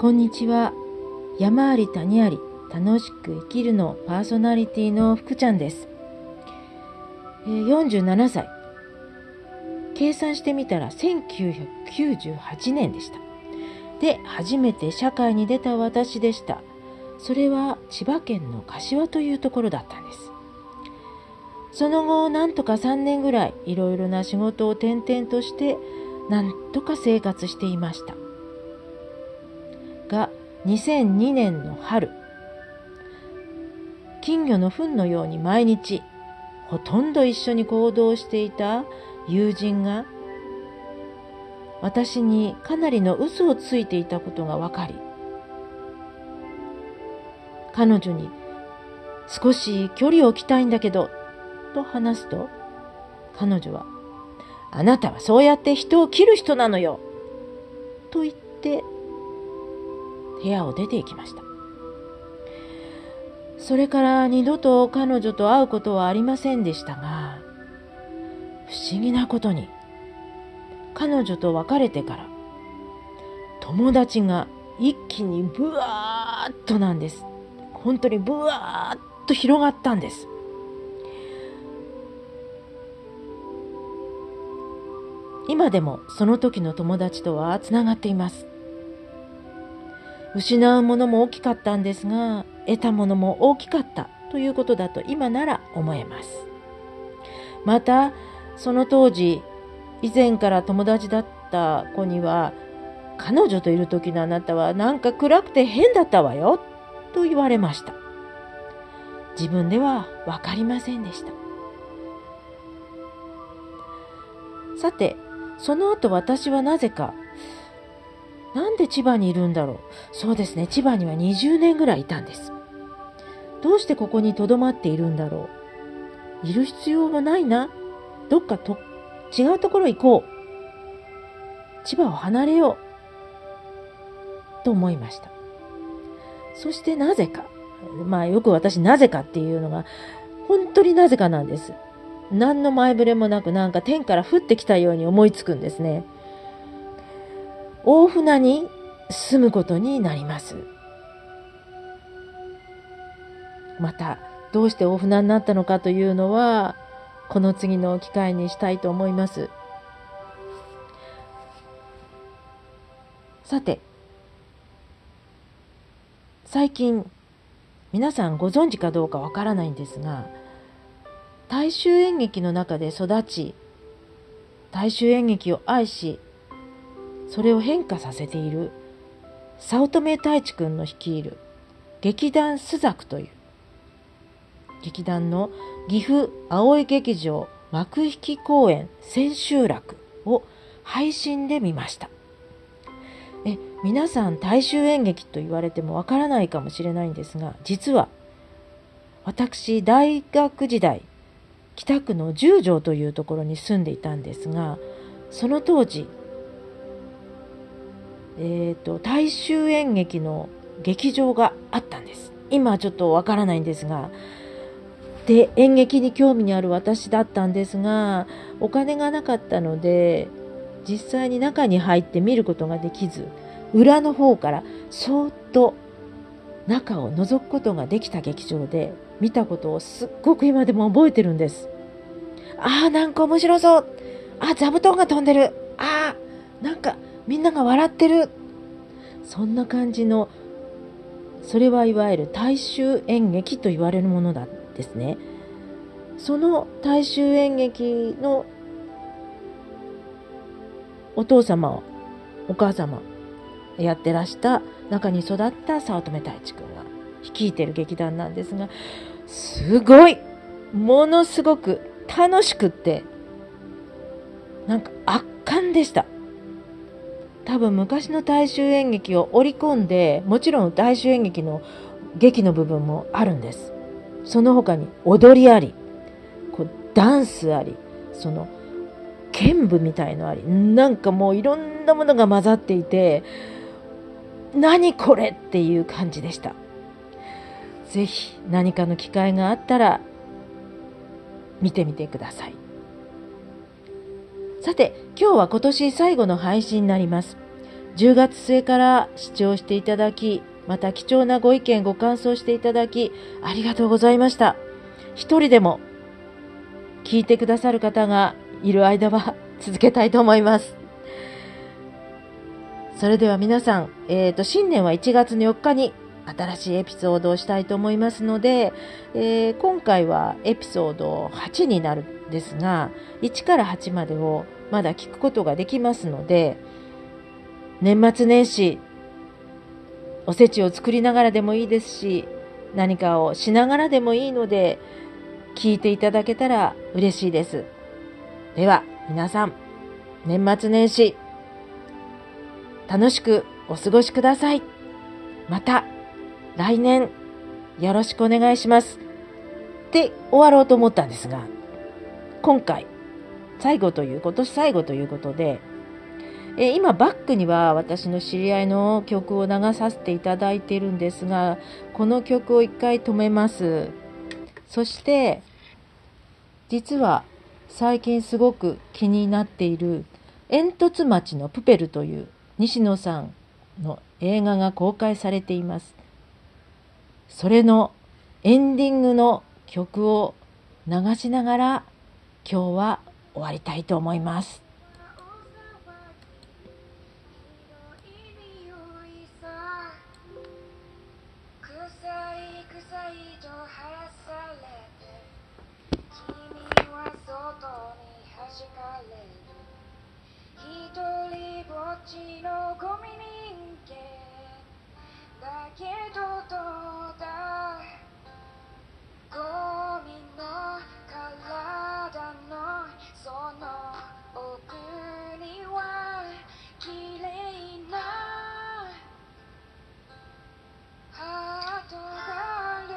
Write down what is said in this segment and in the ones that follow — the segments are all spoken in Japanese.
こんにちは。山あり谷あり、楽しく生きるのパーソナリティの福ちゃんです。え47歳。計算してみたら1998年でした。で、初めて社会に出た私でした。それは千葉県の柏というところだったんです。その後、なんとか3年ぐらい、いろいろな仕事を転々として、なんとか生活していました。2002年の春、金魚の糞のように毎日、ほとんど一緒に行動していた友人が、私にかなりの嘘をついていたことが分かり、彼女に少し距離を置きたいんだけど、と話すと、彼女は、あなたはそうやって人を切る人なのよと言って、部屋を出て行きました。それから二度と彼女と会うことはありませんでしたが、不思議なことに、彼女と別れてから、友達が一気にブワーッとなんです。本当にブワーッと広がったんです。今でもその時の友達とはつながっています。失うものも大きかったんですが、得たものも大きかったということだと今なら思えます。また、その当時、以前から友達だった子には、彼女といる時のあなたはなんか暗くて変だったわよ、と言われました。自分ではわかりませんでした。さて、その後私はなぜか、なんで千葉にいるんだろう？そうですね、千葉には20年ぐらいいたんです。どうしてここに留まっているんだろう？いる必要もないな。どっかと違うところ行こう。千葉を離れよう。と思いました。そしてなぜか。まあよく私なぜかっていうのが、本当になぜかなんです。何の前触れもなくなんか天から降ってきたように思いつくんですね。大船に住むことになります。また、どうして大船になったのかというのは、この次の機会にしたいと思います。さて、最近、皆さんご存知かどうかわからないんですが、大衆演劇の中で育ち、大衆演劇を愛し、それを変化させている。早乙女太一くんの率いる。劇団朱雀という。劇団の岐阜葵劇場幕引き公演千秋楽を配信で見ました。え皆さん大衆演劇と言われてもわからないかもしれないんですが実は私大学時代北区の十条というところに住んでいたんですがその当時えーと、大衆演劇の劇場があったんです。今はちょっとわからないんですが。で演劇に興味にある私だったんですがお金がなかったので実際に中に入って見ることができず裏の方からそーっと中を覗くことができた劇場で見たことをすっごく今でも覚えてるんです。ああなんか面白そう。あ座布団が飛んでる。ああなんかみんなが笑ってる。そんな感じの、それはいわゆる大衆演劇と言われるものなんですね。その大衆演劇のお父様、お母様、やってらした中に育った早乙女太一くんが率いてる劇団なんですが、すごいものすごく楽しくって、なんか圧巻でした。多分昔の大衆演劇を織り込んでもちろん大衆演劇の劇の部分もあるんです。その他に踊りありこうダンスありその剣舞みたいのありなんかもういろんなものが混ざっていて何これっていう感じでした。ぜひ何かの機会があったら見てみてください。さて、今日は今年最後の配信になります。10月末から視聴していただき、また貴重なご意見、ご感想していただき、ありがとうございました。一人でも聞いてくださる方がいる間は続けたいと思います。それでは皆さん、えっ、ー、と、新年は1月の4日に新しいエピソードをしたいと思いますので、えー、今回はエピソード8になるんですが、1から8までをまだ聞くことができますので、年末年始、おせちを作りながらでもいいですし、何かをしながらでもいいので、聞いていただけたら嬉しいです。では、皆さん、年末年始、楽しくお過ごしください。また、来年、よろしくお願いします。って終わろうと思ったんですが、今回、最後という、今年最後ということで、え今バックには私の知り合いの曲を流させていただいているんですが、この曲を一回止めます。そして、実は最近すごく気になっている煙突町のプペルという西野さんの映画が公開されています。それのエンディングの曲を流しながら今日は終わりたいと思います。だけどどうだゴミの体のその奥には綺麗なハートがある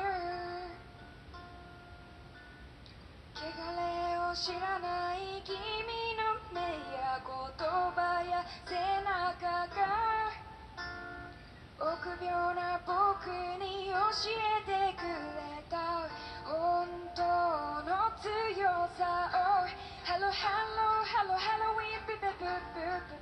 汚れを知らない君の目や言葉や臆病な僕に教えてくれた本当の強さを Hello, hello, hello, hello, we be be be be be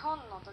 本の時